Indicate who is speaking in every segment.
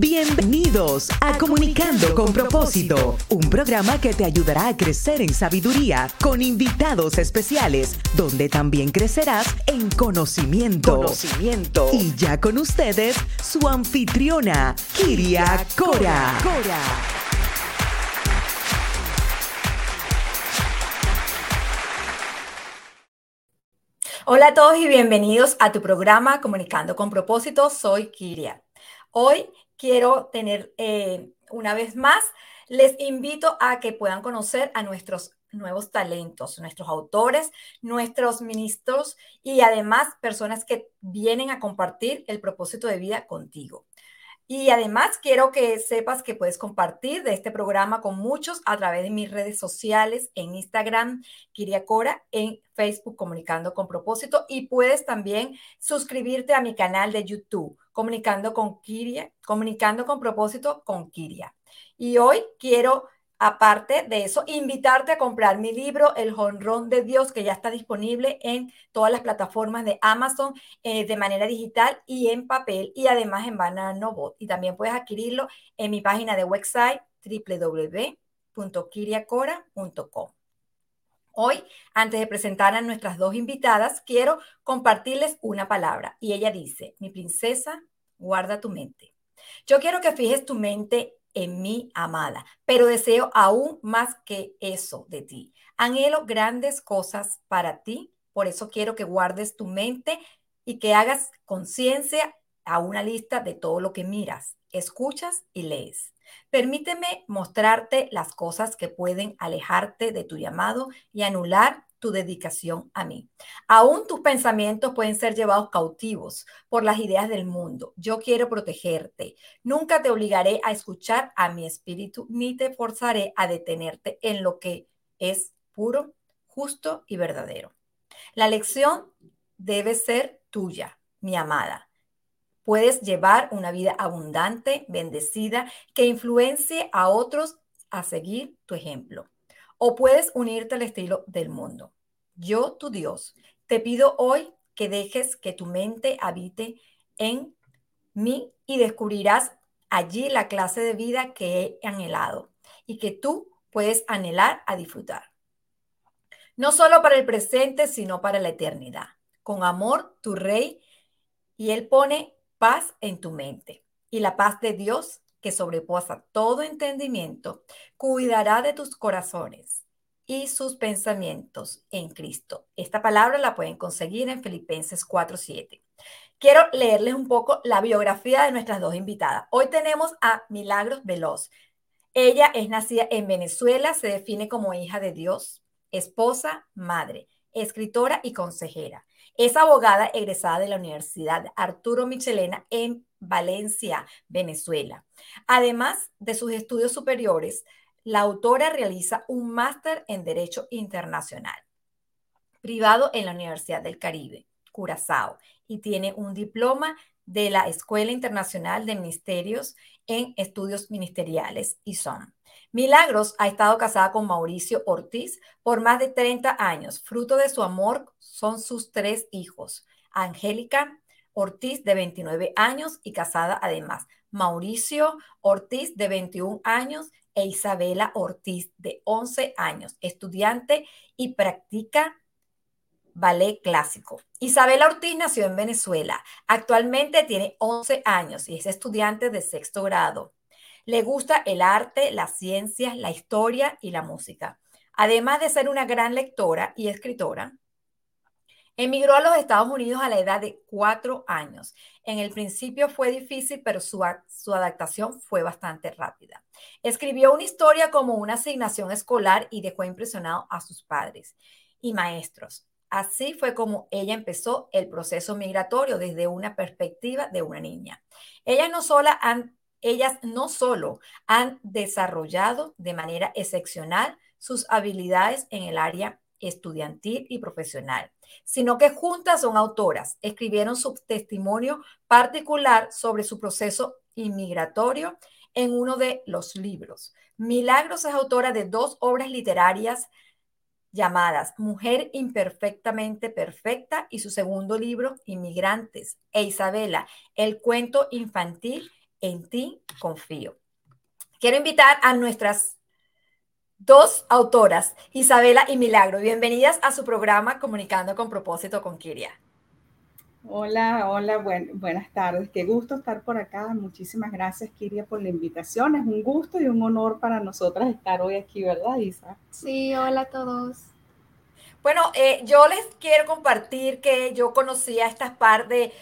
Speaker 1: Bienvenidos a Comunicando con Propósito, un programa que te ayudará a crecer en sabiduría con invitados especiales, donde también crecerás en conocimiento. Conocimiento. Y ya con ustedes, su anfitriona, Kiria Cora. Cora.
Speaker 2: Hola a todos y bienvenidos a tu programa Comunicando con Propósito. Soy Kiria. Hoy quiero tener eh, una vez más, les invito a que puedan conocer a nuestros nuevos talentos, nuestros autores, nuestros ministros y además personas que vienen a compartir el propósito de vida contigo. Y además quiero que sepas que puedes compartir de este programa con muchos a través de mis redes sociales, en Instagram, Kiriakora, en Facebook, Comunicando con Propósito, y puedes también suscribirte a mi canal de YouTube, Comunicando con Kiria, Comunicando con Propósito con Kiria. Y hoy quiero Aparte de eso, invitarte a comprar mi libro, El Jonrón de Dios, que ya está disponible en todas las plataformas de Amazon eh, de manera digital y en papel y además en Bananobot. Y también puedes adquirirlo en mi página de website www.kiriacora.com. Hoy, antes de presentar a nuestras dos invitadas, quiero compartirles una palabra. Y ella dice, mi princesa, guarda tu mente. Yo quiero que fijes tu mente en mí, amada, pero deseo aún más que eso de ti. Anhelo grandes cosas para ti, por eso quiero que guardes tu mente y que hagas conciencia a una lista de todo lo que miras, escuchas y lees. Permíteme mostrarte las cosas que pueden alejarte de tu llamado y anular tu dedicación a mí. Aún tus pensamientos pueden ser llevados cautivos por las ideas del mundo. Yo quiero protegerte. Nunca te obligaré a escuchar a mi espíritu ni te forzaré a detenerte en lo que es puro, justo y verdadero. La lección debe ser tuya, mi amada. Puedes llevar una vida abundante, bendecida, que influencie a otros a seguir tu ejemplo o puedes unirte al estilo del mundo. Yo, tu Dios, te pido hoy que dejes que tu mente habite en mí y descubrirás allí la clase de vida que he anhelado y que tú puedes anhelar a disfrutar. No solo para el presente, sino para la eternidad. Con amor, tu rey, y él pone paz en tu mente. Y la paz de Dios que sobreposa todo entendimiento, cuidará de tus corazones y sus pensamientos en Cristo. Esta palabra la pueden conseguir en Filipenses 4:7. Quiero leerles un poco la biografía de nuestras dos invitadas. Hoy tenemos a Milagros Veloz. Ella es nacida en Venezuela, se define como hija de Dios, esposa, madre, escritora y consejera. Es abogada egresada de la Universidad Arturo Michelena en Valencia, Venezuela. Además de sus estudios superiores, la autora realiza un máster en Derecho Internacional, privado en la Universidad del Caribe, Curazao, y tiene un diploma de la Escuela Internacional de Ministerios en Estudios Ministeriales, ISOM. Milagros ha estado casada con Mauricio Ortiz por más de 30 años. Fruto de su amor son sus tres hijos, Angélica, Ortiz, de 29 años y casada además. Mauricio Ortiz, de 21 años, e Isabela Ortiz, de 11 años, estudiante y practica ballet clásico. Isabela Ortiz nació en Venezuela. Actualmente tiene 11 años y es estudiante de sexto grado. Le gusta el arte, las ciencias, la historia y la música. Además de ser una gran lectora y escritora, Emigró a los Estados Unidos a la edad de cuatro años. En el principio fue difícil, pero su, su, adaptación fue bastante rápida. Escribió una historia como una asignación escolar y dejó impresionado a sus padres y maestros. Así fue como ella empezó el proceso migratorio desde una perspectiva de una niña. Ellas no, sola han, ellas no solo han desarrollado de manera excepcional sus habilidades en el área estudiantil y profesional, sino que juntas son autoras. Escribieron su testimonio particular sobre su proceso inmigratorio en uno de los libros. Milagros es autora de dos obras literarias llamadas Mujer imperfectamente perfecta y su segundo libro, Inmigrantes, e Isabela, el cuento infantil En ti confío. Quiero invitar a nuestras dos autoras, Isabela y Milagro. Bienvenidas a su programa Comunicando con propósito con Kiria.
Speaker 3: Hola, hola, buenas tardes. Qué gusto estar por acá. Muchísimas gracias, Kiria, por la invitación. Es un gusto y un honor para nosotras estar hoy aquí, ¿verdad, Isa?
Speaker 4: Sí, hola a todos.
Speaker 2: Bueno, eh, yo les quiero compartir que yo conocí a estas par de,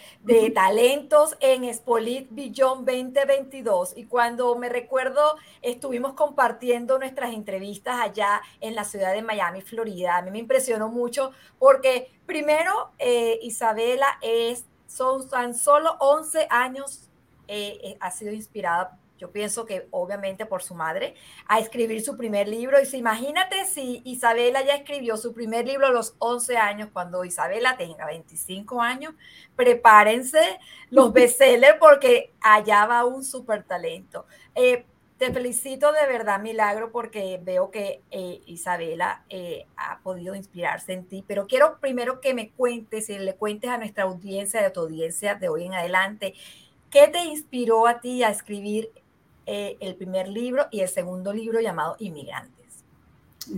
Speaker 2: talentos en Spolit Billón 2022 y cuando me recuerdo estuvimos compartiendo nuestras entrevistas allá en la ciudad de Miami, Florida. A mí me impresionó mucho porque primero eh, Isabela es, son tan solo 11 años, eh, ha sido inspirada yo pienso que obviamente por su madre, a escribir su primer libro. Y si, imagínate si Isabela ya escribió su primer libro a los 11 años, cuando Isabela tenga 25 años, prepárense los bestsellers porque allá va un súper talento. Eh, te felicito de verdad, Milagro, porque veo que eh, Isabela eh, ha podido inspirarse en ti, pero quiero primero que me cuentes y le cuentes a nuestra audiencia, a tu audiencia de hoy en adelante, ¿qué te inspiró a ti a escribir eh, el primer libro y el segundo libro llamado Inmigrantes.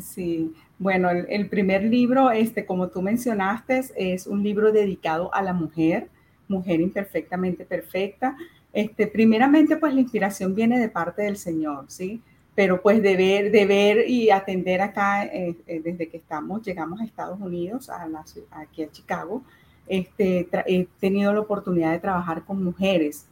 Speaker 3: Sí, bueno, el, primer libro, este, como tú mencionaste, es un libro dedicado a la mujer, mujer imperfectamente perfecta. Este, primeramente, pues la inspiración viene de parte del Señor, ¿sí? Pero pues de ver, de ver y atender acá, eh, eh, desde que estamos, llegamos a Estados Unidos, a la, aquí a Chicago, este, he tenido la oportunidad de trabajar con mujeres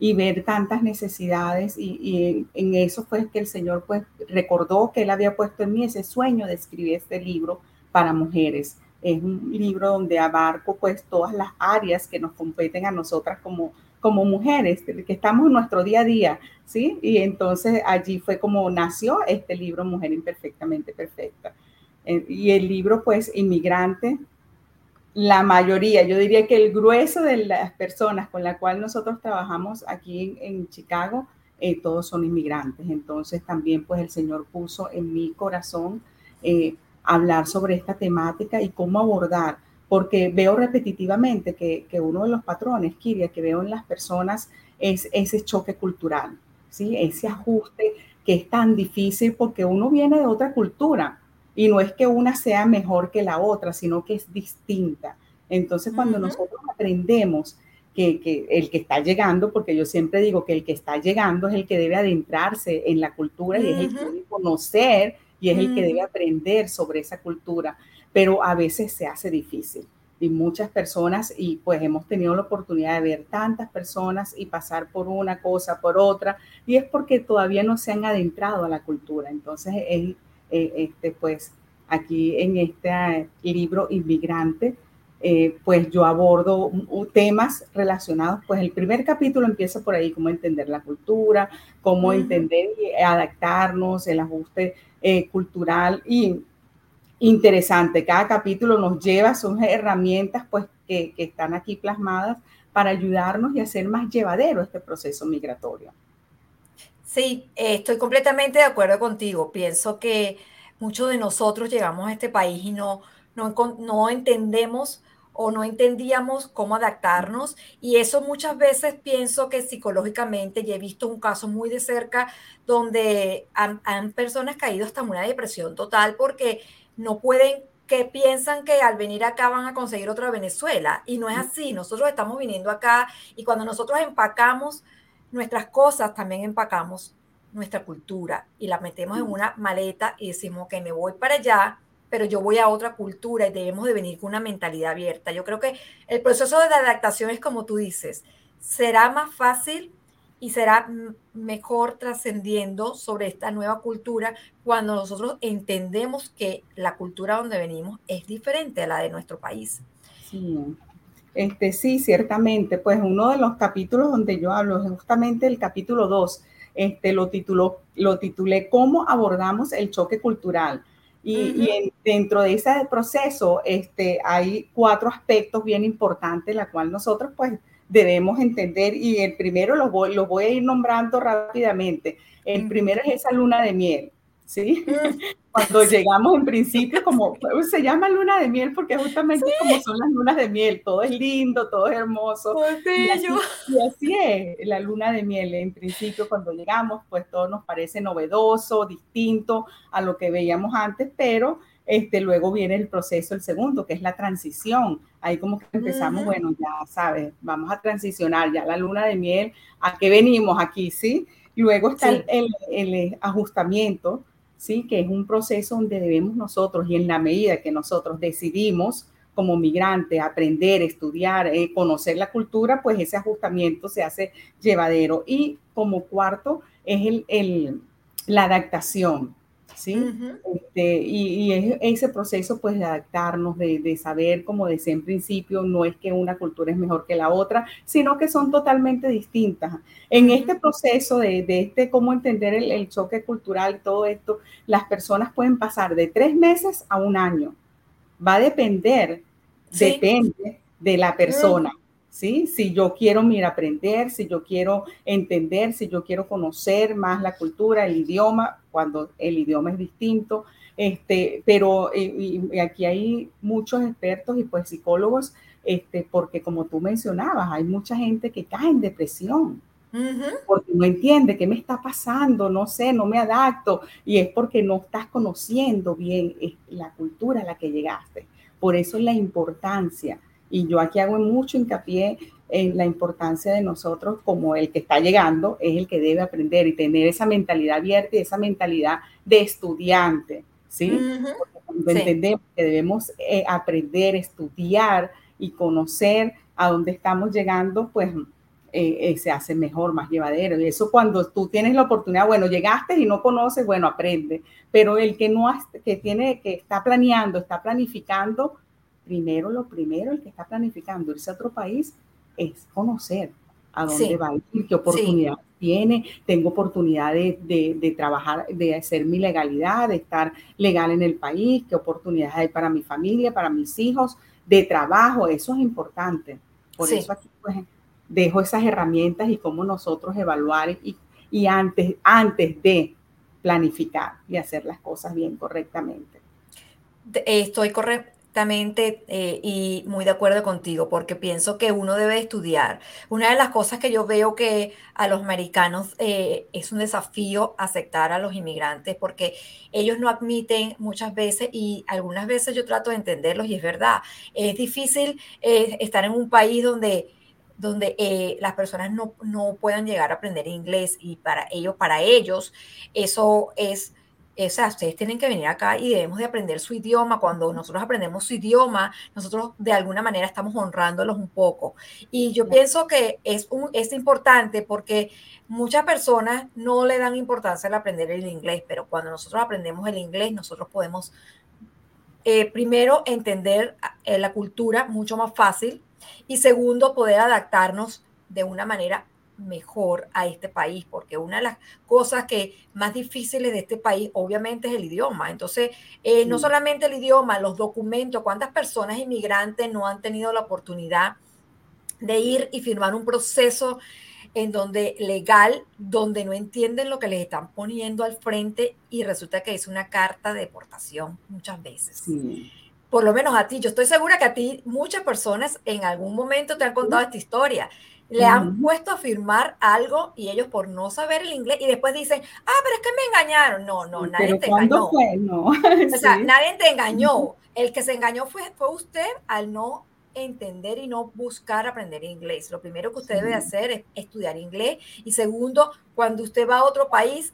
Speaker 3: y ver tantas necesidades y, en, eso fue que el Señor pues recordó que Él había puesto en mí ese sueño de escribir este libro para mujeres. Es un libro donde abarco pues todas las áreas que nos competen a nosotras como, como mujeres, que estamos en nuestro día a día, ¿sí? Y entonces allí fue como nació este libro Mujer Imperfectamente Perfecta. Eh, y el libro pues Inmigrante la mayoría, yo diría que el grueso de las personas con las cuales nosotros trabajamos aquí en, Chicago, eh, todos son inmigrantes. Entonces también pues el Señor puso en mi corazón eh, hablar sobre esta temática y cómo abordar, porque veo repetitivamente que, uno de los patrones, Kiria, que veo en las personas es ese choque cultural, ¿sí? ese ajuste que es tan difícil porque uno viene de otra cultura y no es que una sea mejor que la otra, sino que es distinta. Entonces, cuando nosotros aprendemos que, el que está llegando, porque yo siempre digo que el que está llegando es el que debe adentrarse en la cultura y es el que debe conocer y es el que debe aprender sobre esa cultura, pero a veces se hace difícil. Y muchas personas, y pues hemos tenido la oportunidad de ver tantas personas y pasar por una cosa, por otra, y es porque todavía no se han adentrado a la cultura. Entonces, es eh, este, pues aquí en este libro Inmigrante, eh, pues yo abordo temas relacionados, pues el primer capítulo empieza por ahí, cómo entender la cultura, cómo entender y adaptarnos, el ajuste eh, cultural y interesante. Cada capítulo nos lleva, son herramientas pues que, que están aquí plasmadas para ayudarnos y hacer más llevadero este proceso migratorio.
Speaker 2: Sí, estoy completamente de acuerdo contigo. Pienso que muchos de nosotros llegamos a este país y no, no, no entendemos o no entendíamos cómo adaptarnos. Y eso muchas veces pienso que psicológicamente, y he visto un caso muy de cerca donde han, han personas caído hasta una depresión total porque no pueden que piensan que al venir acá van a conseguir otra Venezuela. Y no es así, nosotros estamos viniendo acá y cuando nosotros empacamos nuestras cosas también empacamos nuestra cultura y la metemos en una maleta y decimos que me voy para allá, pero yo voy a otra cultura y debemos de venir con una mentalidad abierta. Yo creo que el proceso de adaptación es como tú dices, será más fácil y será mejor trascendiendo sobre esta nueva cultura cuando nosotros entendemos que la cultura donde venimos es diferente a la de nuestro país.
Speaker 3: Sí. Este, sí, ciertamente, pues uno de los capítulos donde yo hablo es justamente el capítulo 2, este, lo, tituló, lo titulé ¿Cómo abordamos el choque cultural? Y, dentro de ese proceso este, hay cuatro aspectos bien importantes, la cual nosotros pues debemos entender. Y el primero lo voy, lo voy a ir nombrando rápidamente. El primero es esa luna de miel, ¿sí? Mm. Cuando llegamos en principio, como se llama luna de miel porque justamente como son las lunas de miel, todo es lindo, todo es hermoso. Y así, y así, es la luna de miel. En principio, cuando llegamos, pues todo nos parece novedoso, distinto a lo que veíamos antes, pero este, luego viene el proceso, el segundo, que es la transición. Ahí como que empezamos, bueno, ya sabes, vamos a transicionar ya la luna de miel, ¿a qué venimos aquí? ¿Sí? Luego está el, el, ajustamiento, ¿sí? Que es un proceso donde debemos nosotros, y en la medida que nosotros decidimos como migrante aprender, estudiar, eh, conocer la cultura, pues ese ajustamiento se hace llevadero. Y como cuarto es el, el la adaptación, ¿sí? Este, y, y ese proceso pues de adaptarnos, de, de, saber, como decía en principio, no es que una cultura es mejor que la otra, sino que son totalmente distintas. En este proceso de, de, este cómo entender el, el choque cultural, todo esto, las personas pueden pasar de tres meses a un año. Va a depender, depende de la persona. ¿Sí? Si yo quiero, mira, aprender, si yo quiero entender, si yo quiero conocer más la cultura, el idioma, cuando el idioma es distinto, este, pero y, aquí hay muchos expertos y pues psicólogos, este, porque como tú mencionabas, hay mucha gente que cae en depresión. Porque no entiende qué me está pasando, no sé, no me adapto, y es porque no estás conociendo bien eh, la cultura a la que llegaste. Por eso es la importancia y yo aquí hago mucho hincapié en la importancia de nosotros como el que está llegando, es el que debe aprender y tener esa mentalidad abierta y esa mentalidad de estudiante, ¿sí? Cuando entendemos que debemos eh, aprender, estudiar y conocer a dónde estamos llegando, pues eh, eh, se hace mejor, más llevadero. Y eso cuando tú tienes la oportunidad, bueno, llegaste y no conoces, bueno, aprende. Pero el que no, que tiene, que está planeando, está planificando, primero, lo primero, el que está planificando irse a otro país es conocer a dónde va a ir, qué oportunidad tiene, tengo oportunidad de, de, trabajar, de hacer mi legalidad, de estar legal en el país, qué oportunidades hay para mi familia, para mis hijos, de trabajo, eso es importante. Por eso aquí pues, dejo esas herramientas y cómo nosotros evaluar y, y antes, antes de planificar y hacer las cosas bien correctamente.
Speaker 2: Estoy correcto eh, y muy de acuerdo contigo, porque pienso que uno debe estudiar. Una de las cosas que yo veo que a los americanos eh, es un desafío aceptar a los inmigrantes, porque ellos no admiten muchas veces y algunas veces yo trato de entenderlos y es verdad, es difícil eh, estar en un país donde donde las personas no, no puedan llegar a aprender inglés y para ellos, para ellos, eso es o sea, ustedes tienen que venir acá y debemos de aprender su idioma. Cuando nosotros aprendemos su idioma, nosotros de alguna manera estamos honrándolos un poco. Y yo pienso que es, un, es importante porque muchas personas no le dan importancia al aprender el inglés, pero cuando nosotros aprendemos el inglés, nosotros podemos eh, primero entender eh, la cultura mucho más fácil y segundo poder adaptarnos de una manera mejor a este país, porque una de las cosas que más difíciles de este país obviamente es el idioma. Entonces, eh, no solamente el idioma, los documentos, cuántas personas inmigrantes no han tenido la oportunidad de ir y firmar un proceso en donde legal, donde no entienden lo que les están poniendo al frente y resulta que es una carta de deportación muchas veces. Por lo menos a ti, yo estoy segura que a ti muchas personas en algún momento te han contado esta historia le han puesto a firmar algo y ellos por no saber el inglés y después dicen, ah, pero es que me engañaron. No, no, nadie te engañó.
Speaker 3: Fue? No.
Speaker 2: O sea, nadie te engañó. El que se engañó fue, fue usted al no entender y no buscar aprender inglés. Lo primero que usted debe hacer es estudiar inglés y segundo, cuando usted va a otro país,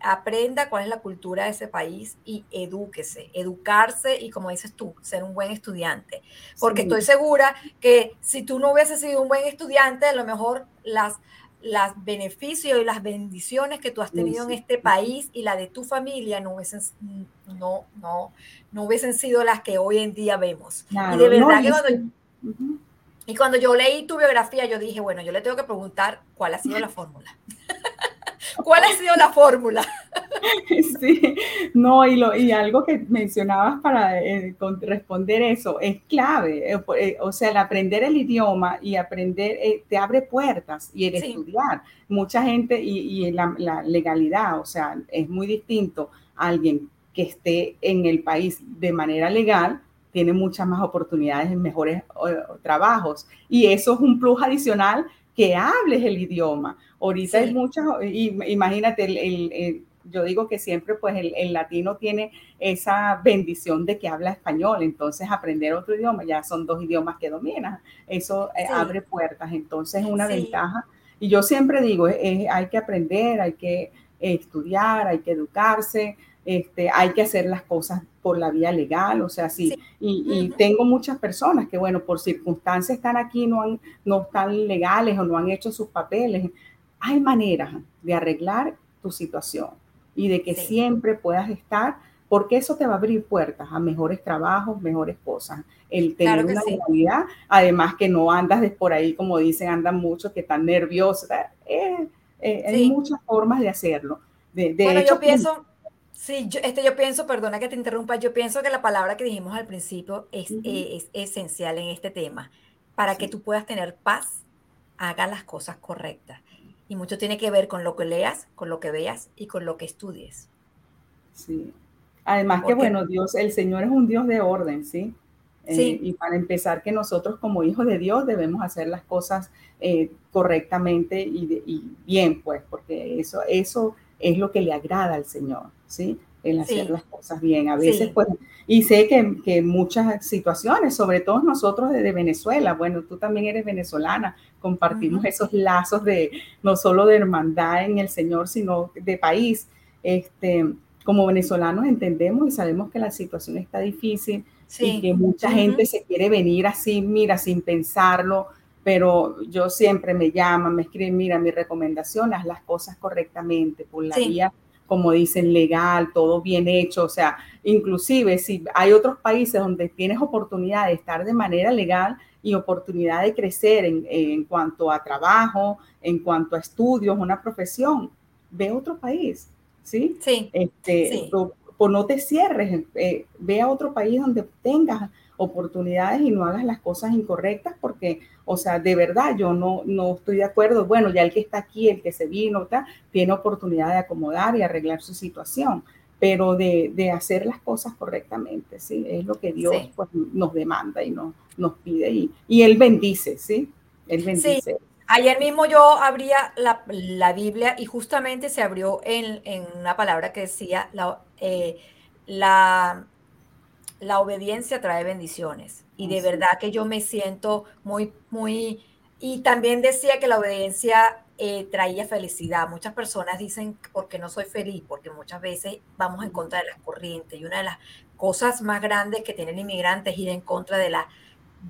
Speaker 2: aprenda cuál es la cultura de ese país y edúquese, educarse y como dices tú, ser un buen estudiante. Porque estoy segura que si tú no hubieses sido un buen estudiante, a lo mejor las, las beneficios y las bendiciones que tú has tenido en este país y la de tu familia no hubiesen, no, no, no hubiesen sido las que hoy en día vemos. y de verdad que cuando... Y cuando yo leí tu biografía, yo dije, bueno, yo le tengo que preguntar cuál ha sido la fórmula. ¿Cuál ha sido la fórmula?
Speaker 3: Sí, no, y, lo, y algo que mencionabas para eh, responder eso es clave. Eh, eh, o sea, el aprender el idioma y aprender te abre puertas y el estudiar. Mucha gente y, y la, la, legalidad, o sea, es muy distinto a alguien que esté en el país de manera legal tiene muchas más oportunidades en mejores trabajos. Y eso es un plus adicional que hables el idioma. Ahorita hay muchas, imagínate, el, yo digo que siempre pues el, latino tiene esa bendición de que habla español, entonces aprender otro idioma, ya son dos idiomas que dominas, eso eh, abre puertas, entonces es una ventaja. Y yo siempre digo, hay que aprender, hay que estudiar, hay que educarse, este, hay que hacer las cosas por la vía legal, o sea, sí. Y, tengo muchas personas que, bueno, por circunstancias están aquí, no, han, no están legales o no han hecho sus papeles. Hay maneras de arreglar tu situación y de que siempre puedas estar, porque eso te va a abrir puertas a mejores trabajos, mejores cosas. El tener una legalidad, además que no andas de por ahí, como dicen, andan muchos que están nerviosos. Eh, eh, hay muchas formas de hacerlo. De,
Speaker 2: bueno, yo pienso Sí, yo, este, yo pienso, perdona que te interrumpa, yo pienso que la palabra que dijimos al principio es, eh, es esencial en este tema. Para que tú puedas tener paz, haga las cosas correctas. Y mucho tiene que ver con lo que leas, con lo que veas y con lo que estudies.
Speaker 3: Sí. Además que, bueno, Dios, el Señor es un Dios de orden, ¿sí? Eh, sí. y para empezar, que nosotros como hijos de Dios debemos hacer las cosas eh, correctamente y, y, bien, pues, porque eso, eso es lo que le agrada al Señor, ¿sí? El hacer las cosas bien. A veces, pues, y sé que, que, muchas situaciones, sobre todo nosotros de, Venezuela, bueno, tú también eres venezolana, compartimos esos lazos de no solo de hermandad en el Señor, sino de país. Este, como venezolanos entendemos y sabemos que la situación está difícil y que mucha gente se quiere venir así, mira, sin pensarlo, pero yo siempre me llaman, me escriben, mira, mi recomendación, haz las cosas correctamente, por la vía, como dicen, legal, todo bien hecho, o sea, inclusive si hay otros países donde tienes oportunidad de estar de manera legal y oportunidad de crecer en, en cuanto a trabajo, en cuanto a estudios, una profesión, ve a otro país, ¿sí? Sí. Este, sí. Por, no te cierres, eh, ve a otro país donde tengas oportunidades y no hagas las cosas incorrectas porque, o sea, de verdad yo no, no estoy de acuerdo. Bueno, ya el que está aquí, el que se vino, tiene oportunidad de acomodar y arreglar su situación, pero de, de hacer las cosas correctamente, ¿sí? Es lo que Dios pues, nos demanda y nos, nos pide y, y Él bendice, ¿sí? Él bendice.
Speaker 2: Ayer mismo yo abría la, la, Biblia y justamente se abrió en, en una palabra que decía la, eh, la la obediencia trae bendiciones. Y de verdad que yo me siento muy, muy... Y también decía que la obediencia eh, traía felicidad. Muchas personas dicen, porque no soy feliz? Porque muchas veces vamos en contra de la corriente. Y una de las cosas más grandes que tiene el inmigrante es ir en contra de la,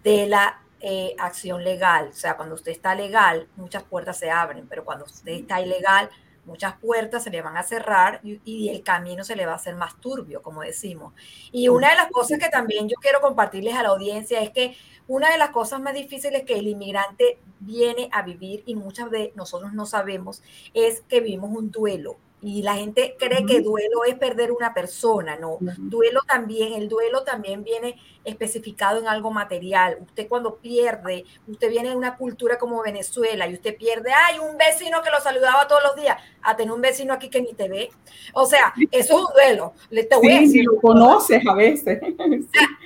Speaker 2: de la eh, acción legal. O sea, cuando usted está legal, muchas puertas se abren, pero cuando usted está ilegal, muchas puertas se le van a cerrar y, el camino se le va a hacer más turbio, como decimos. Y una de las cosas que también yo quiero compartirles a la audiencia es que una de las cosas más difíciles que el inmigrante viene a vivir y muchas de nosotros no sabemos es que vivimos un duelo y la gente cree que duelo es perder una persona, no. Duelo también, el duelo también viene especificado en algo material. Usted cuando pierde, usted viene de una cultura como Venezuela y usted pierde, hay un vecino que lo saludaba todos los días, a tener un vecino aquí que ni te ve. O sea, eso es un duelo. Le te
Speaker 3: voy sí, lo conoces a veces.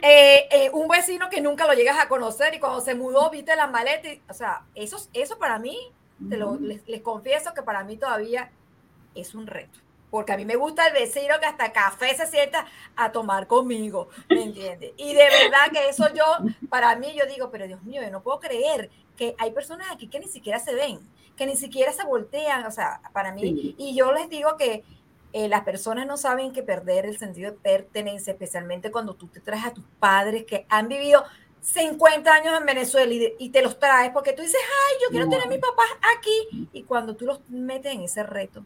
Speaker 2: Eh, eh, un vecino que nunca lo llegas a conocer y cuando se mudó, viste la maleta. o sea, eso, eso para mí, te lo, les confieso que para mí todavía es un reto. Porque a mí me gusta el vecino que hasta café se sienta a tomar conmigo, ¿me entiendes? Y de verdad que eso yo, para mí, yo digo, pero Dios mío, yo no puedo creer que hay personas aquí que ni siquiera se ven, que ni siquiera se voltean, o sea, para mí, y yo les digo que eh, las personas no saben que perder el sentido de pertenencia, especialmente cuando tú te traes a tus padres que han vivido 50 años en Venezuela y, te los traes porque tú dices, ay, yo quiero tener a mi papá aquí. Y cuando tú los metes en ese reto,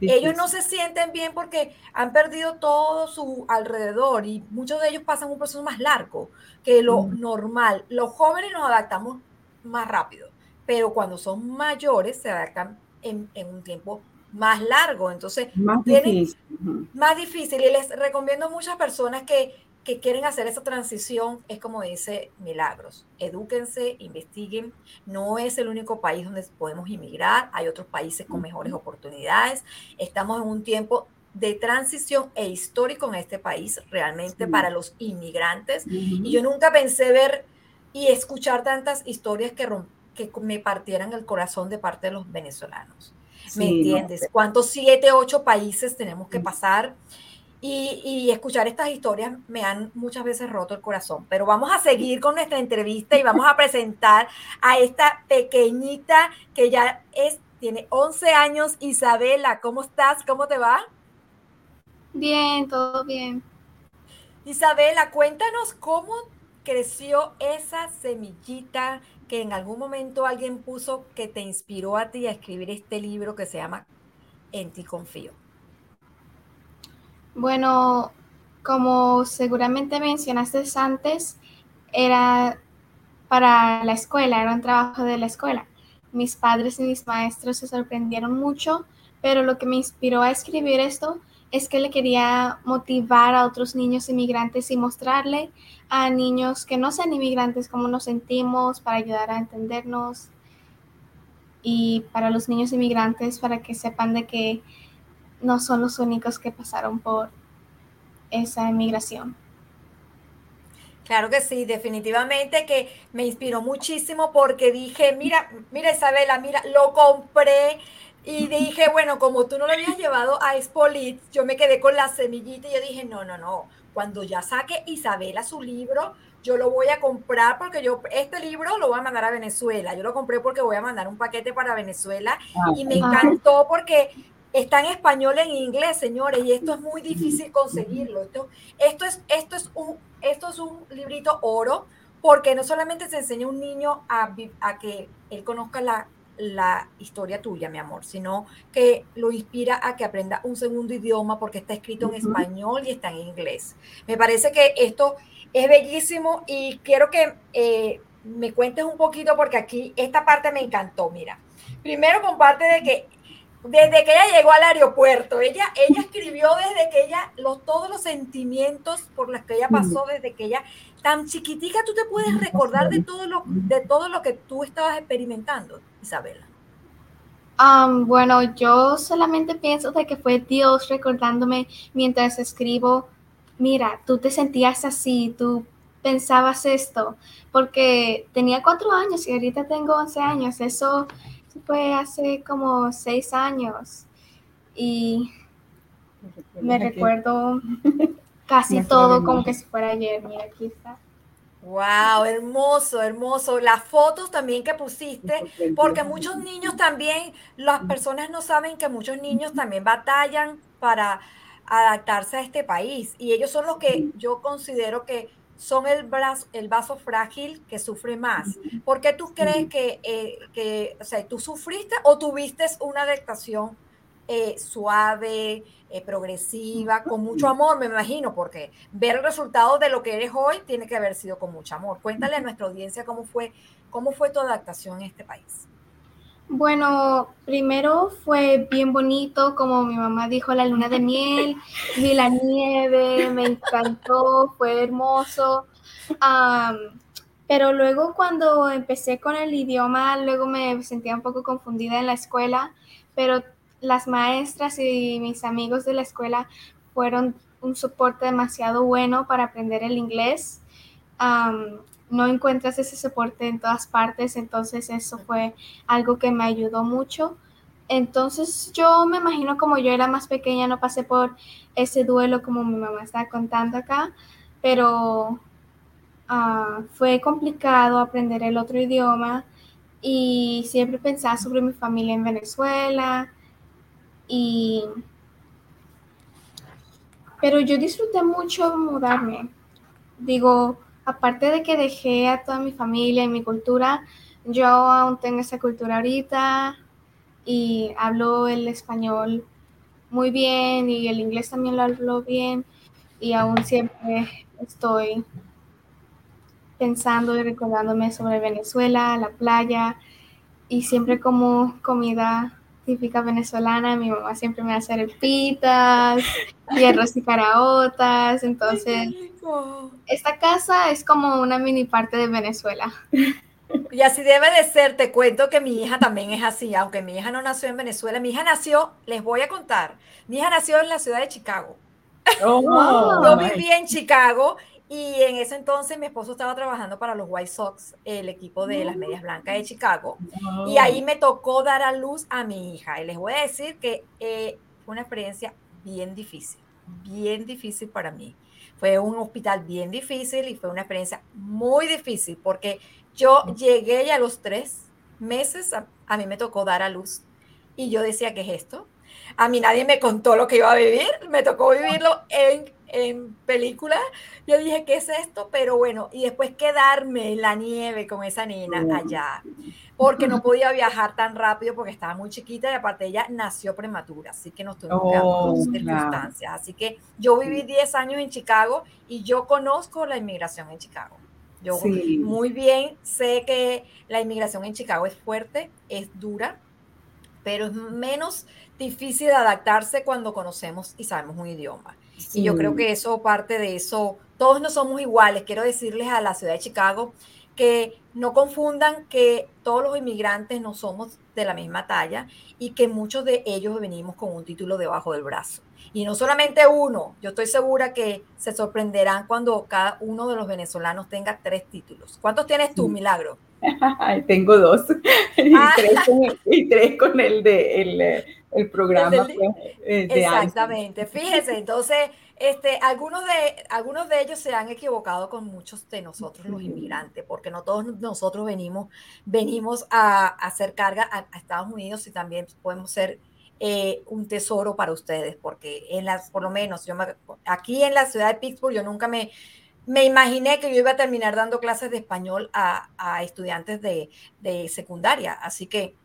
Speaker 2: ellos no se sienten bien porque han perdido todo su alrededor y muchos de ellos pasan un proceso más largo que lo normal. Los jóvenes nos adaptamos más rápido, pero cuando son mayores se adaptan en, un tiempo más largo. Entonces,
Speaker 3: más difícil.
Speaker 2: Más difícil. Y les recomiendo a muchas personas que, que quieren hacer esa transición, es como dice Milagros, edúquense, investiguen. No es el único país donde podemos inmigrar, hay otros países con mejores oportunidades. Estamos en un tiempo de transición e histórico en este país, realmente para los inmigrantes. Y yo nunca pensé ver y escuchar tantas historias que, que me partieran el corazón de parte de los venezolanos. ¿Me entiendes? ¿Cuántos siete, ocho países tenemos que pasar? Y, y, escuchar estas historias me han muchas veces roto el corazón. Pero vamos a seguir con nuestra entrevista y vamos a presentar a esta pequeñita que ya es, tiene 11 años, Isabela. ¿Cómo estás? ¿Cómo te va?
Speaker 4: Bien, todo bien.
Speaker 2: Isabela, cuéntanos cómo creció esa semillita que en algún momento alguien puso que te inspiró a ti a escribir este libro que se llama En ti confío.
Speaker 4: Bueno, como seguramente mencionaste antes, era para la escuela, era un trabajo de la escuela. Mis padres y mis maestros se sorprendieron mucho, pero lo que me inspiró a escribir esto es que le quería motivar a otros niños inmigrantes y mostrarle a niños que no sean inmigrantes cómo nos sentimos para ayudar a entendernos y para los niños inmigrantes para que sepan de que no son los únicos que pasaron por esa inmigración.
Speaker 2: Claro que sí, definitivamente que me inspiró muchísimo porque dije, mira, mira Isabela, mira, lo compré, y dije, bueno, como tú no lo habías llevado a Expolit, yo me quedé con la semillita y yo dije, no, no, no, cuando ya saque Isabela su libro, yo lo voy a comprar porque yo, este libro lo voy a mandar a Venezuela. Yo lo compré porque voy a mandar un paquete para Venezuela ah, y me encantó porque está en español e en inglés, señores, y esto es muy difícil conseguirlo. Esto, esto, es, esto, es, un, esto es un librito oro porque no solamente se enseña a un niño a, a que él conozca la la historia tuya, mi amor, sino que lo inspira a que aprenda un segundo idioma porque está escrito en español y está en inglés. Me parece que esto es bellísimo y quiero que eh, me cuentes un poquito porque aquí esta parte me encantó. Mira, primero comparte de que desde que ella llegó al aeropuerto, ella, ella escribió desde que ella, los, todos los sentimientos por los que ella pasó, desde que ella, tan chiquitica, tú te puedes recordar de todo lo, de todo lo que tú estabas experimentando, Isabela.
Speaker 4: bueno, yo solamente pienso de que fue Dios recordándome mientras escribo, mira, tú te sentías así, tú pensabas esto, porque tenía cuatro años y ahorita tengo once años, eso fue hace como seis años y me recuerdo casi todo como que si fuera ayer. Mira, aquí está.
Speaker 2: Wow, hermoso, hermoso. Las fotos también que pusiste, porque muchos niños también, las personas no saben que muchos niños también batallan para adaptarse a este país y ellos son los que yo considero que son el, brazo, el vaso frágil que sufre más. ¿Por qué tú crees que, eh, que o sea, tú sufriste o tuviste una adaptación eh, suave, eh, progresiva, con mucho amor, me imagino, porque ver el resultado de lo que eres hoy tiene que haber sido con mucho amor. Cuéntale a nuestra audiencia cómo fue, cómo fue tu adaptación en este país.
Speaker 4: Bueno, primero fue bien bonito, como mi mamá dijo, la luna de miel, vi la nieve, me encantó, fue hermoso. pero luego cuando empecé con el idioma, luego me sentía un poco confundida en la escuela, pero las maestras y mis amigos de la escuela fueron un soporte demasiado bueno para aprender el inglés no encuentras ese soporte en todas partes, entonces eso fue algo que me ayudó mucho. Entonces yo me imagino como yo era más pequeña, no pasé por ese duelo como mi mamá está contando acá, pero ah, fue complicado aprender el otro idioma y siempre pensaba sobre mi familia en Venezuela y pero yo disfruté mucho mudarme. Digo, aparte de que dejé a toda mi familia y mi cultura, yo aún tengo esa cultura ahorita y hablo el español muy bien y el inglés también lo hablo bien y aún siempre estoy pensando y recordándome sobre Venezuela, la playa y siempre como comida típica venezolana, mi mamá siempre me hace arepitas y arroz y caraotas, entonces esta casa es como una mini parte de Venezuela.
Speaker 2: Y así debe de ser, te cuento que mi hija también es así, aunque mi hija no nació en Venezuela, mi hija nació, les voy a contar, mi hija nació en la ciudad de Chicago. Oh, Yo viví en Chicago y en ese entonces mi esposo estaba trabajando para los White Sox, el equipo de las Medias Blancas de Chicago. Y ahí me tocó dar a luz a mi hija. Y les voy a decir que eh, fue una experiencia bien difícil, bien difícil para mí. Fue un hospital bien difícil y fue una experiencia muy difícil porque yo llegué y a los tres meses a, a mí me tocó dar a luz. Y yo decía, ¿qué es esto? A mí nadie me contó lo que iba a vivir, me tocó vivirlo en en película, yo dije, ¿qué es esto? Pero bueno, y después quedarme en la nieve con esa nena allá, porque no podía viajar tan rápido porque estaba muy chiquita y aparte ella nació prematura, así que no tuvimos oh, circunstancias. Así que yo viví 10 años en Chicago y yo conozco la inmigración en Chicago. Yo muy bien sé que la inmigración en Chicago es fuerte, es dura, pero es menos difícil de adaptarse cuando conocemos y sabemos un idioma. Y yo creo que eso, parte de eso, todos no somos iguales. Quiero decirles a la ciudad de Chicago que no confundan que todos los inmigrantes no somos de la misma talla y que muchos de ellos venimos con un título debajo del brazo. Y no solamente uno, yo estoy segura que se sorprenderán cuando cada uno de los venezolanos tenga tres títulos. ¿Cuántos tienes tú, Milagro?
Speaker 3: Tengo dos y, ah. tres con el, de el, el programa. Pues,
Speaker 2: eh, exactamente, fíjense, entonces este, algunos, de, algunos de ellos se han equivocado con muchos de nosotros los inmigrantes, porque no todos nosotros venimos, venimos a, hacer carga a, Estados Unidos y también podemos ser eh, un tesoro para ustedes, porque en las, por lo menos, yo aquí en la ciudad de Pittsburgh yo nunca me, me imaginé que yo iba a terminar dando clases de español a, a estudiantes de, de secundaria, así que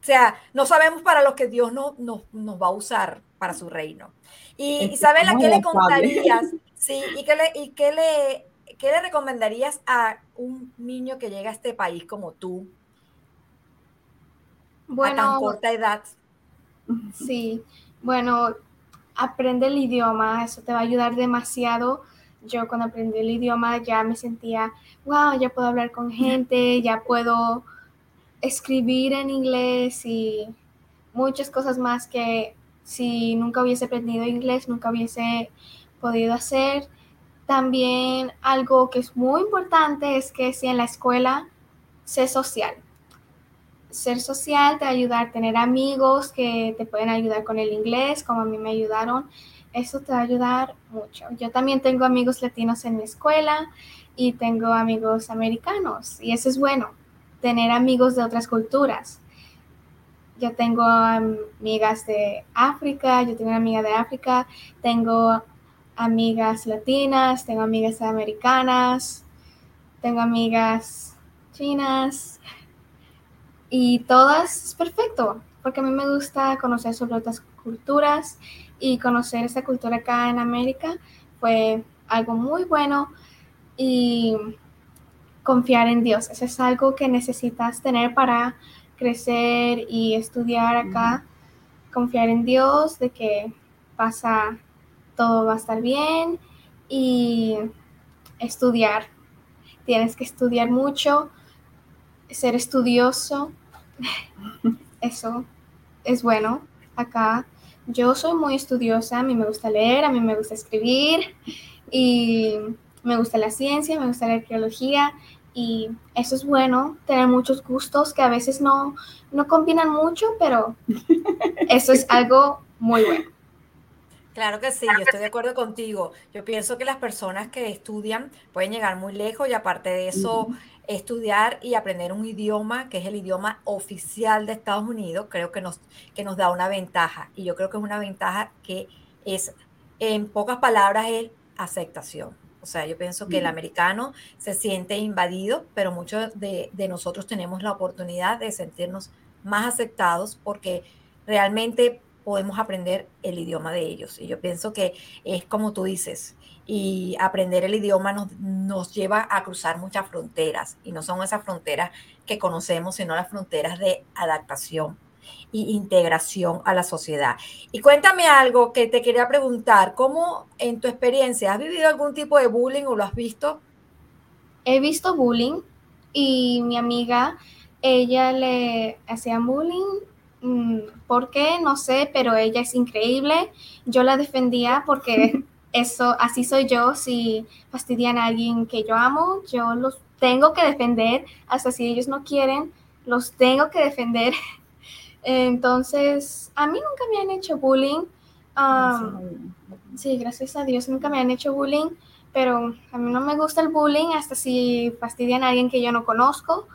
Speaker 2: o sea, no sabemos para lo que Dios no, nos va a usar para su reino. Y Isabela, ¿qué le contarías? Sí, ¿y qué le, y qué le, qué le recomendarías a un niño que llega a este país como tú? Bueno, a tan corta edad.
Speaker 4: Sí, bueno, aprende el idioma, eso te va a ayudar demasiado. Yo cuando aprendí el idioma ya me sentía, wow, ya puedo hablar con gente, ya puedo escribir en inglés y muchas cosas más que si nunca hubiese aprendido inglés, nunca hubiese podido hacer. También algo que es muy importante es que si en la escuela sé social. Ser social te va a ayudar a tener amigos que te pueden ayudar con el inglés, como a mí me ayudaron. Eso te va a ayudar mucho. Yo también tengo amigos latinos en mi escuela y tengo amigos americanos y eso es bueno tener amigos de otras culturas. Yo tengo amigas de África, yo tengo una amiga de África, tengo amigas latinas, tengo amigas americanas, tengo amigas chinas y todas es perfecto, porque a mí me gusta conocer sobre otras culturas y conocer esta cultura acá en América fue algo muy bueno y confiar en Dios. Eso es algo que necesitas tener para crecer y estudiar acá. Confiar en Dios, de que pasa, todo va a estar bien y estudiar. Tienes que estudiar mucho, ser estudioso. Eso es bueno acá. Yo soy muy estudiosa, a mí me gusta leer, a mí me gusta escribir y me gusta la ciencia, me gusta la arqueología y eso es bueno, tener muchos gustos que a veces no, no combinan mucho, pero eso es algo muy bueno.
Speaker 2: Claro que sí, yo estoy de acuerdo contigo. Yo pienso que las personas que estudian pueden llegar muy lejos y aparte de eso, estudiar y aprender un idioma que es el idioma oficial de Estados Unidos, creo que nos, que nos da una ventaja. Y yo creo que es una ventaja que es, en pocas palabras, es aceptación. O sea, yo pienso que el americano se siente invadido, pero muchos de, nosotros tenemos la oportunidad de sentirnos más aceptados porque realmente podemos aprender el idioma de ellos. Y yo pienso que es como tú dices, y aprender el idioma nos, nos, lleva a cruzar muchas fronteras, y no son esas fronteras que conocemos, sino las fronteras de adaptación. e integración a la sociedad. Y cuéntame algo que te quería preguntar, ¿cómo en tu experiencia has vivido algún tipo de bullying o lo has visto?
Speaker 4: He visto bullying y mi amiga, ella le hacía bullying. Mm, ¿Por qué? No sé, pero ella es increíble. Yo la defendía porque eso, así soy yo. Si fastidian a alguien que yo amo, yo los tengo que defender, hasta si ellos no quieren, los tengo que defender. Entonces, a mí nunca me han hecho bullying. sí, gracias a Dios nunca me han hecho bullying, pero a mí no me gusta el bullying hasta si fastidian a alguien que yo no conozco.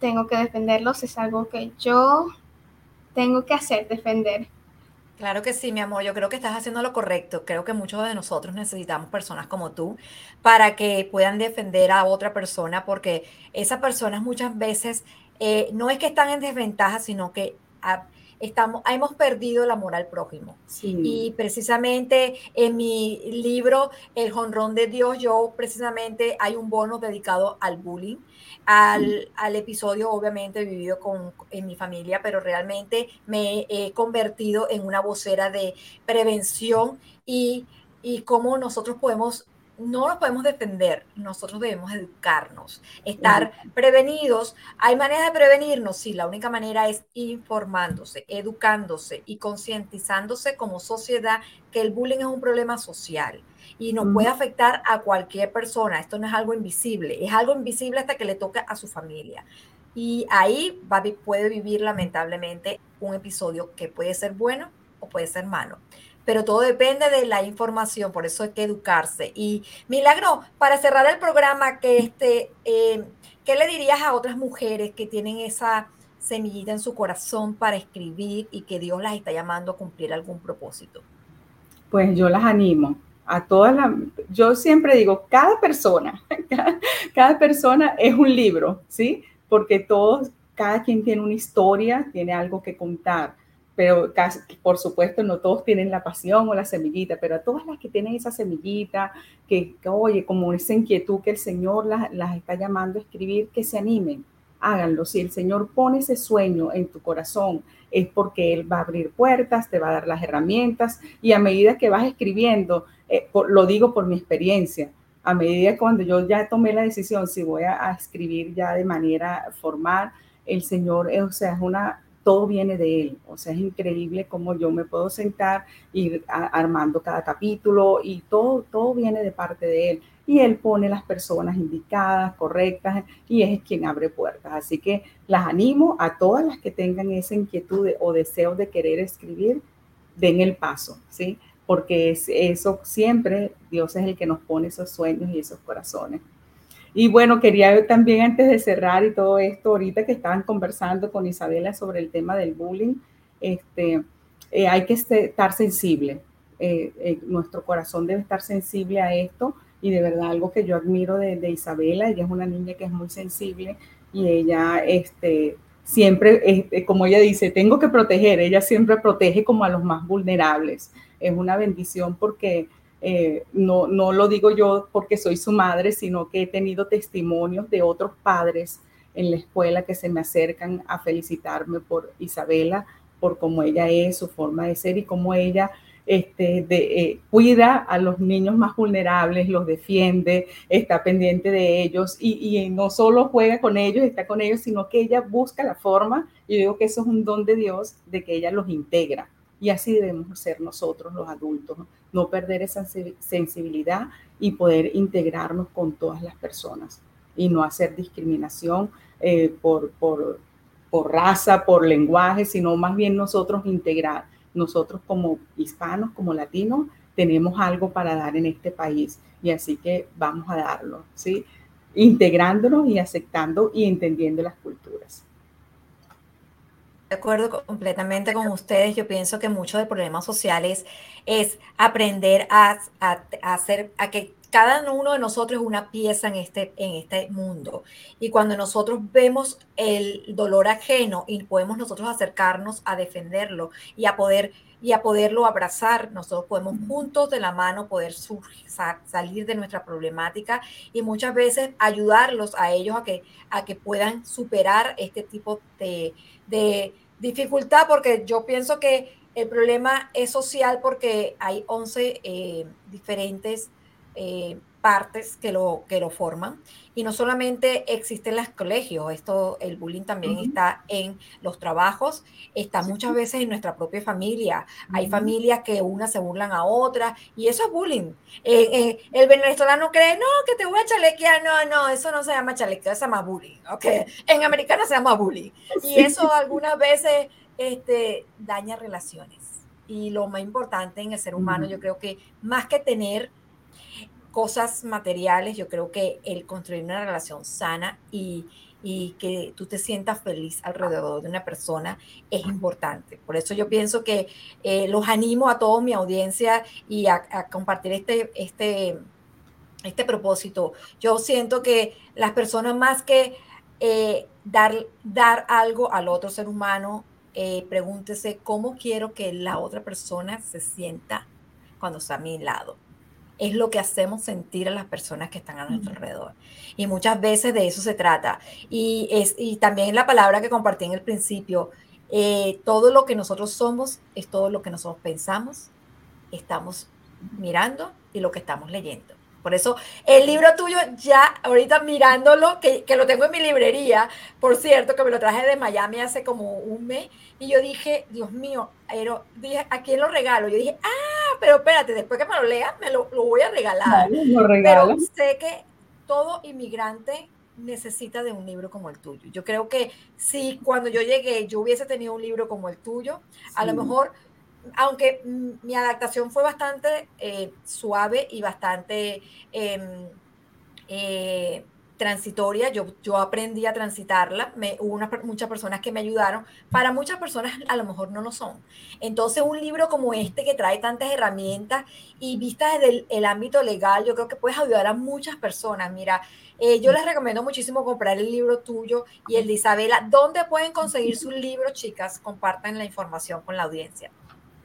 Speaker 4: Tengo que defenderlos, es algo que yo tengo que hacer, defender.
Speaker 2: Claro que sí, mi amor, yo creo que estás haciendo lo correcto. Creo que muchos de nosotros necesitamos personas como tú para que puedan defender a otra persona, porque esas personas muchas veces eh, no es que están en desventaja, sino que estamos, hemos perdido el amor al prójimo. Y precisamente en mi libro, El jonrón de Dios, yo precisamente hay un bono dedicado al bullying al, al, episodio, obviamente, vivido con, en mi familia, pero realmente me he convertido en una vocera de prevención y, y cómo nosotros podemos no nos podemos defender, nosotros debemos educarnos, estar prevenidos. ¿Hay maneras de prevenirnos? Sí, la única manera es informándose, educándose y concientizándose como sociedad que el bullying es un problema social y nos puede afectar a cualquier persona. Esto no es algo invisible, es algo invisible hasta que le toca a su familia. Y ahí va, puede vivir lamentablemente un episodio que puede ser bueno o puede ser malo. Pero todo depende de la información, por eso hay que educarse. Y Milagro, para cerrar el programa, que este, eh, ¿qué le dirías a otras mujeres que tienen esa semillita en su corazón para escribir y que Dios las está llamando a cumplir algún propósito?
Speaker 3: Pues yo las animo a todas las, yo siempre digo, cada persona, cada, persona es un libro, ¿sí? Porque todos, cada quien tiene una historia, tiene algo que contar, pero por supuesto no todos tienen la pasión o la semillita, pero a todas las que tienen esa semillita, que, oye, como esa inquietud que el Señor las, las está llamando a escribir, que se animen, háganlo. Si el Señor pone ese sueño en tu corazón, es porque Él va a abrir puertas, te va a dar las herramientas y a medida que vas escribiendo, eh, lo digo por mi experiencia, a medida cuando yo ya tomé la decisión si voy a, escribir ya de manera formal, el Señor, eh, o sea, es una, todo viene de Él, o sea, es increíble cómo yo me puedo sentar, ir armando cada capítulo y todo, todo viene de parte de Él y Él pone las personas indicadas, correctas, y es quien abre puertas. Así que las animo a todas las que tengan esa inquietud o deseo de querer escribir, den el paso, ¿sí? Porque es, eso siempre, Dios es el que nos pone esos sueños y esos corazones. Y bueno, quería también antes de cerrar y todo esto, ahorita que estaban conversando con Isabela sobre el tema del bullying, este, eh, hay que estar sensible. Eh, eh, nuestro corazón debe estar sensible a esto y de verdad algo que yo admiro de, Isabela, ella es una niña que es muy sensible y ella este, siempre, este, como ella dice, tengo que proteger, ella siempre protege como a los más vulnerables. Es una bendición porque eh, no, no lo digo yo porque soy su madre, sino que he tenido testimonios de otros padres en la escuela que se me acercan a felicitarme por Isabela, por cómo ella es, su forma de ser y cómo ella este, eh, cuida a los niños más vulnerables, los defiende, está pendiente de ellos y, no solo juega con ellos, está con ellos, sino que ella busca la forma, y digo que eso es un don de Dios, de que ella los integra. Y así debemos ser nosotros los adultos, no, perder esa sensibilidad y poder integrarnos con todas las personas y no hacer discriminación eh, por, por, por raza, por lenguaje, sino más bien nosotros integrar nosotros como hispanos, como latinos, tenemos algo para dar en este país y así que vamos a darlo, ¿sí? Integrándonos y aceptando y entendiendo las culturas.
Speaker 2: De acuerdo completamente con ustedes. Yo pienso que muchos de problemas sociales es aprender a, a, hacer, a que cada uno de nosotros es una pieza en este, en este mundo. Y cuando nosotros vemos el dolor ajeno y podemos nosotros acercarnos a defenderlo y a poder y a poderlo abrazar, nosotros podemos juntos de la mano poder salir de nuestra problemática y muchas veces ayudarlos a ellos a que, a que puedan superar este tipo de, de Dificultad porque yo pienso que el problema es social porque hay 11 eh, diferentes eh, partes que lo, que lo forman. Y no solamente existe en los colegios, esto, el bullying también está en los trabajos, está muchas veces en nuestra propia familia. Hay familias que unas se burlan a otras y eso es bullying. Eh, eh, el venezolano cree, no, que te voy a chalequear. No, no, eso no se llama chalequear, se llama bullying. Okay. En americano se llama bullying. Y eso algunas veces este, daña relaciones. Y lo más importante en el ser humano, yo creo que más que tener cosas materiales, yo creo que el construir una relación sana y, que tú te sientas feliz alrededor de una persona es importante. Por eso yo pienso que eh, los animo a toda mi audiencia y a, compartir este, este, este propósito. Yo siento que las personas más que eh, dar, dar algo al otro ser humano, eh, pregúntese cómo quiero que la otra persona se sienta cuando está a mi lado es lo que hacemos sentir a las personas que están a nuestro alrededor. Y muchas veces de eso se trata. Y, es, y también la palabra que compartí en el principio, eh, todo lo que nosotros somos es todo lo que nosotros pensamos, estamos mirando y lo que estamos leyendo. Por eso el libro tuyo, ya ahorita mirándolo, que, que, lo tengo en mi librería, por cierto, que me lo traje de Miami hace como un mes, y yo dije, Dios mío, pero dije, ¿a quién lo regalo? Yo dije, ah, pero espérate, después que me lo lea, me lo, lo voy a regalar. pero sé que todo inmigrante necesita de un libro como el tuyo. Yo creo que si cuando yo llegué yo hubiese tenido un libro como el tuyo, a lo mejor aunque mi adaptación fue bastante eh, suave y bastante em, eh, transitoria, yo, yo aprendí a transitarla, me, hubo muchas personas que me ayudaron, para muchas personas a lo mejor no lo son. Entonces un libro como este que trae tantas herramientas y vistas desde el, ámbito legal, yo creo que puedes ayudar a muchas personas. Mira, eh, yo les recomiendo muchísimo comprar el libro tuyo y el de Isabela. ¿Dónde pueden conseguir sus libros, chicas? Compartan la información con la audiencia.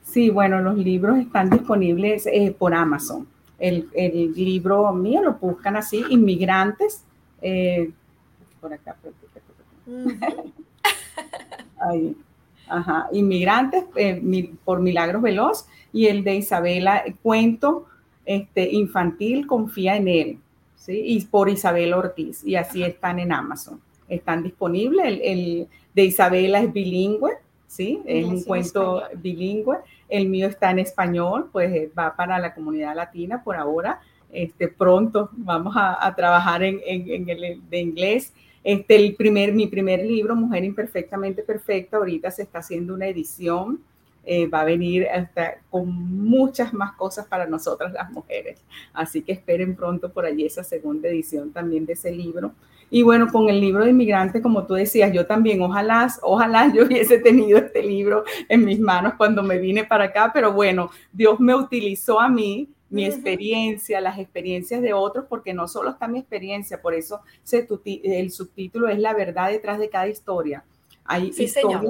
Speaker 3: Sí, bueno, los libros están disponibles eh, por Amazon. El, libro mío lo buscan así, Inmigrantes. Eh, por acá. Ahí. Ajá, Inmigrantes eh, por Milagros Veloz y el de Isabela Cuento este, Infantil Confía en él. ¿sí? Y por Isabel Ortiz. Y así están en Amazon. Están disponibles. El, el de Isabela es bilingüe ¿sí? Es un cuento bilingüe. El mío está en español, pues eh, va para la comunidad latina por ahora. Este, pronto vamos a, trabajar en, el de inglés. Este, el primer, mi primer libro, Mujer Imperfectamente Perfecta, ahorita se está haciendo una edición. Eh, va a venir hasta con muchas más cosas para nosotras las mujeres. Así que esperen pronto por allí esa segunda edición también de ese libro. Y bueno, con el libro de inmigrante, como tú decías, yo también, ojalá, ojalá yo hubiese tenido este libro en mis manos cuando me vine para acá, pero bueno, Dios me utilizó a mí, mi experiencia, las experiencias de otros, porque no solo está mi experiencia, por eso el subtítulo es La verdad detrás de cada historia. Hay historias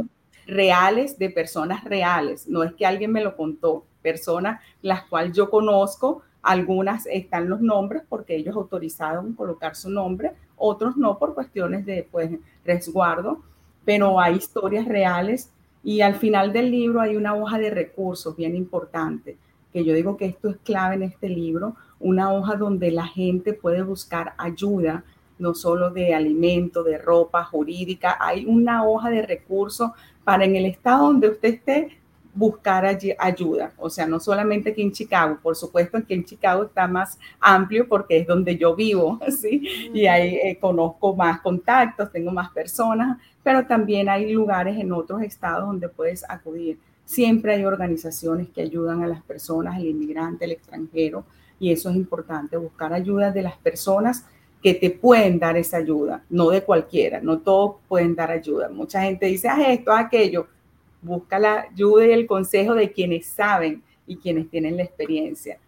Speaker 3: reales de personas reales, no es que alguien me lo contó, personas las cuales yo conozco, algunas están los nombres porque ellos autorizaron colocar su nombre, otros no por cuestiones de pues, resguardo, pero hay historias reales y al final del libro hay una hoja de recursos bien importante, que yo digo que esto es clave en este libro, una hoja donde la gente puede buscar ayuda, no solo de alimento, de ropa jurídica, hay una hoja de recursos para en el estado donde usted esté buscar ayuda. O sea, no solamente aquí en Chicago, por supuesto que en Chicago está más amplio porque es donde yo vivo, ¿sí? Y ahí eh, conozco más contactos, tengo más personas, pero también hay lugares en otros estados donde puedes acudir. Siempre hay organizaciones que ayudan a las personas, al inmigrante, al extranjero, y eso es importante, buscar ayuda de las personas que te pueden dar esa ayuda, no de cualquiera, no todos pueden dar ayuda. Mucha gente dice, haz esto, haz aquello, busca la ayuda y el consejo de quienes saben y quienes tienen la experiencia.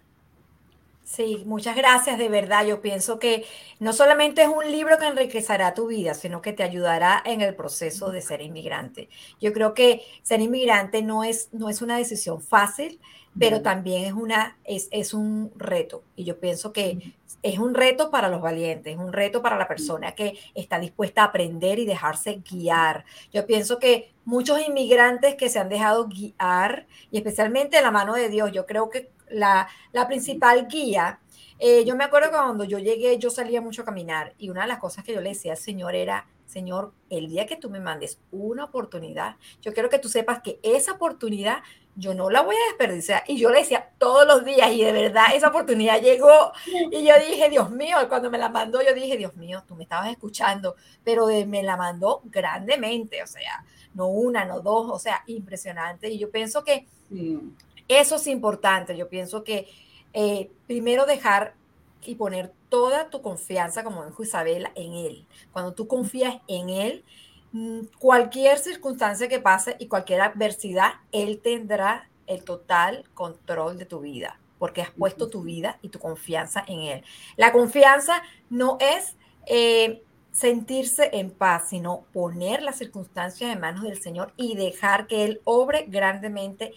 Speaker 2: Sí, muchas gracias, de verdad. Yo pienso que no solamente es un libro que enriquecerá tu vida, sino que te ayudará en el proceso de ser inmigrante. Yo creo que ser inmigrante no es, no es una decisión fácil, pero también es, una, es, es un reto. Y yo pienso que es un reto para los valientes, es un reto para la persona que está dispuesta a aprender y dejarse guiar. Yo pienso que muchos inmigrantes que se han dejado guiar, y especialmente la mano de Dios, yo creo que la, principal guía. Eh, yo me acuerdo cuando yo llegué, yo salía mucho a caminar y una de las cosas que yo le decía al Señor era, Señor, el día que tú me mandes una oportunidad, yo quiero que tú sepas que esa oportunidad yo no la voy a desperdiciar. Y yo le decía todos los días y de verdad esa oportunidad llegó y yo dije, Dios mío, cuando me la mandó, yo dije, Dios mío, tú me estabas escuchando, pero me la mandó grandemente, o sea, no una, no dos, o sea, impresionante. Y yo pienso que eso es importante. Yo pienso que eh, primero dejar y poner toda tu confianza, como dijo Isabela, en Él. Cuando tú confías en Él, mm, cualquier circunstancia que pase y cualquier adversidad, Él tendrá el total control de tu vida, porque has puesto tu vida y tu confianza en Él. La confianza no es eh, sentirse en paz, sino poner las circunstancias en manos del Señor y dejar que Él obre grandemente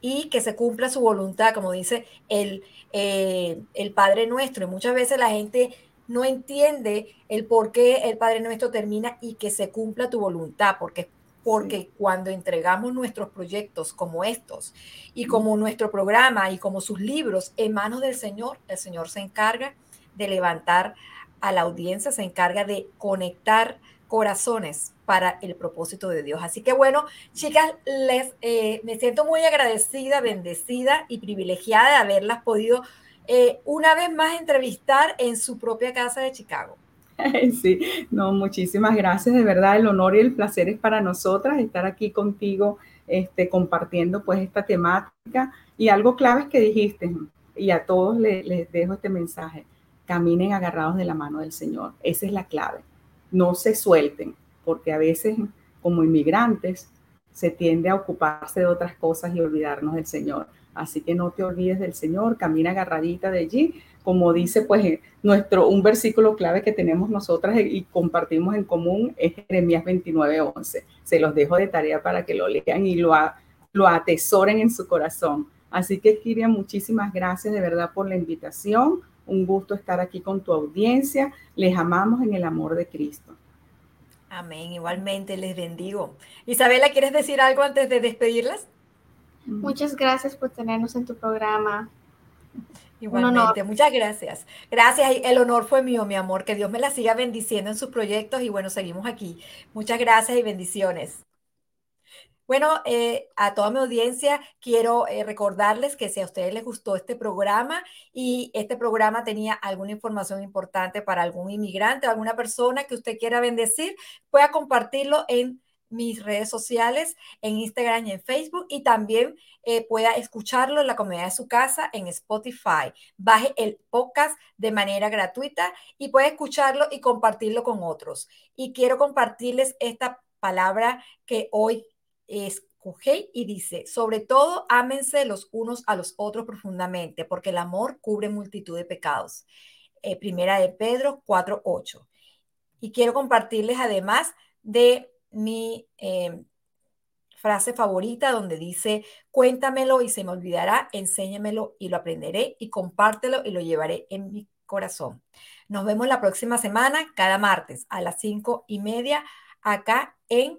Speaker 2: y que se cumpla su voluntad, como dice el, eh, el Padre Nuestro. Y muchas veces la gente no entiende el por qué el Padre Nuestro termina y que se cumpla tu voluntad, porque porque cuando entregamos nuestros proyectos como estos y como nuestro programa y como sus libros en manos del Señor, el Señor se encarga de levantar a la audiencia, se encarga de conectar corazones para el propósito de Dios. Así que bueno, chicas, les eh, me siento muy agradecida, bendecida y privilegiada de haberlas podido eh, una vez más entrevistar en su propia casa de Chicago.
Speaker 3: Sí, no, muchísimas gracias, de verdad, el honor y el placer es para nosotras estar aquí contigo, este, compartiendo pues esta temática y algo clave es que dijiste, y a todos les, les dejo este mensaje, caminen agarrados de la mano del Señor, esa es la clave, no se suelten, porque a veces como inmigrantes se tiende a ocuparse de otras cosas y olvidarnos del Señor. Así que no te olvides del Señor, camina agarradita de allí, como dice pues nuestro un versículo clave que tenemos nosotras y compartimos en común es Jeremías 29:11. Se los dejo de tarea para que lo lean y lo, lo atesoren en su corazón. Así que Kiria, muchísimas gracias de verdad por la invitación. Un gusto estar aquí con tu audiencia. Les amamos en el amor de Cristo.
Speaker 2: Amén. Igualmente les bendigo. Isabela, ¿quieres decir algo antes de despedirlas?
Speaker 4: Muchas gracias por tenernos en tu programa.
Speaker 2: Igualmente, muchas gracias. Gracias, el honor fue mío, mi amor. Que Dios me la siga bendiciendo en sus proyectos y bueno, seguimos aquí. Muchas gracias y bendiciones. Bueno, eh, a toda mi audiencia quiero eh, recordarles que si a ustedes les gustó este programa y este programa tenía alguna información importante para algún inmigrante o alguna persona que usted quiera bendecir, pueda compartirlo en mis redes sociales, en Instagram y en Facebook, y también eh, pueda escucharlo en la comunidad de su casa en Spotify. Baje el podcast de manera gratuita y puede escucharlo y compartirlo con otros. Y quiero compartirles esta palabra que hoy escoge y dice, sobre todo, ámense los unos a los otros profundamente, porque el amor cubre multitud de pecados. Eh, primera de Pedro 4.8. Y quiero compartirles además de mi em, frase favorita donde dice, cuéntamelo y se me olvidará, enséñamelo y lo aprenderé y compártelo y lo llevaré en mi corazón. Nos vemos la próxima semana, cada martes a las cinco y media, acá en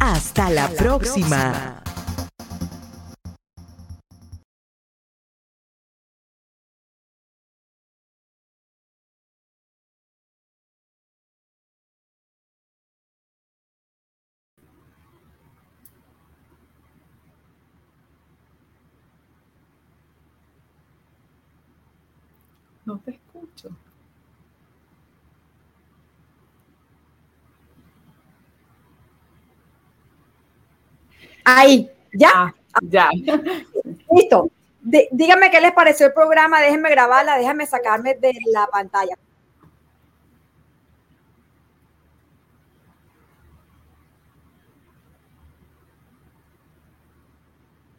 Speaker 1: Hasta la, próxima.
Speaker 3: No te escucho.
Speaker 2: Ahí, ya.
Speaker 3: Ah, ya.
Speaker 2: Listo. díganme qué les pareció el programa, déjenme grabarla, déjenme sacarme de la pantalla.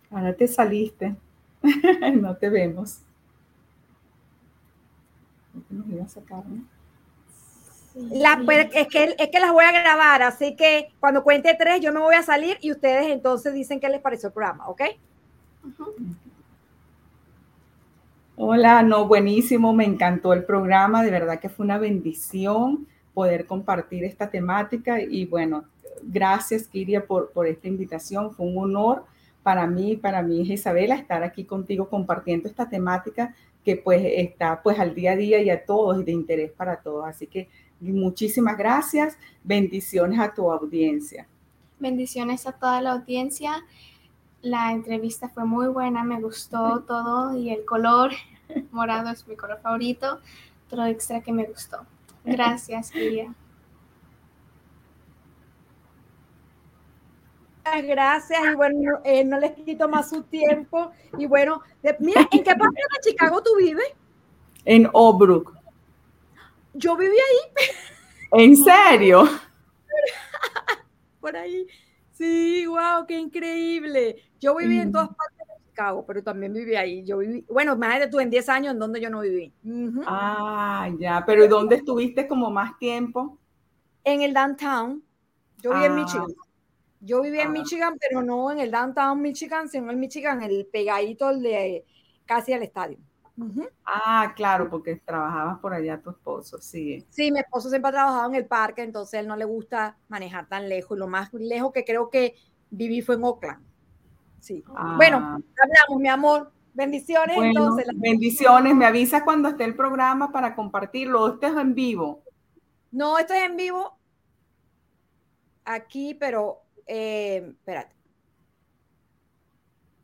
Speaker 3: Ahora te saliste. no te vemos. Nos iba a sacar, ¿no?
Speaker 2: La, pues, es, que, es que las voy a grabar, así que cuando cuente tres yo me voy a salir y ustedes entonces dicen qué les pareció el programa, ¿ok?
Speaker 3: Hola, no, buenísimo, me encantó el programa, de verdad que fue una bendición poder compartir esta temática y bueno, gracias Kiria por, por esta invitación, fue un honor para mí, para mi hija Isabela, estar aquí contigo compartiendo esta temática que pues está pues al día a día y a todos y de interés para todos. Así que muchísimas gracias, bendiciones a tu audiencia.
Speaker 4: Bendiciones a toda la audiencia. La entrevista fue muy buena, me gustó todo y el color morado es mi color favorito, todo extra que me gustó. Gracias, Kiria.
Speaker 2: Gracias y bueno, eh, no les quito más su tiempo. Y bueno, mira, ¿en qué parte de Chicago tú vives?
Speaker 3: En Obrook.
Speaker 2: Yo viví ahí.
Speaker 3: ¿En serio?
Speaker 2: Por ahí. Sí, wow, qué increíble. Yo viví en todas partes de Chicago, pero también viví ahí. Yo viví, bueno, más de tú en 10 años en donde yo no viví.
Speaker 3: Ah, ya, pero ¿dónde estuviste como más tiempo?
Speaker 2: En el downtown. Yo viví en ah. Michigan. Yo vivía en Michigan, pero no en el downtown Michigan, sino en Michigan, el pegadito de casi al estadio.
Speaker 3: Ah, claro, porque trabajabas por allá tu esposo, sí.
Speaker 2: Sí, mi esposo siempre ha trabajado en el parque, entonces él no le gusta manejar tan lejos. Y lo más lejos que creo que viví fue en Oakland. Sí. Bueno, ah. hablamos, mi amor. Bendiciones. entonces.
Speaker 3: Bendiciones. Me avisas cuando esté el programa para compartirlo. Este es en vivo.
Speaker 2: No, esto es en vivo aquí, pero eh, espérate.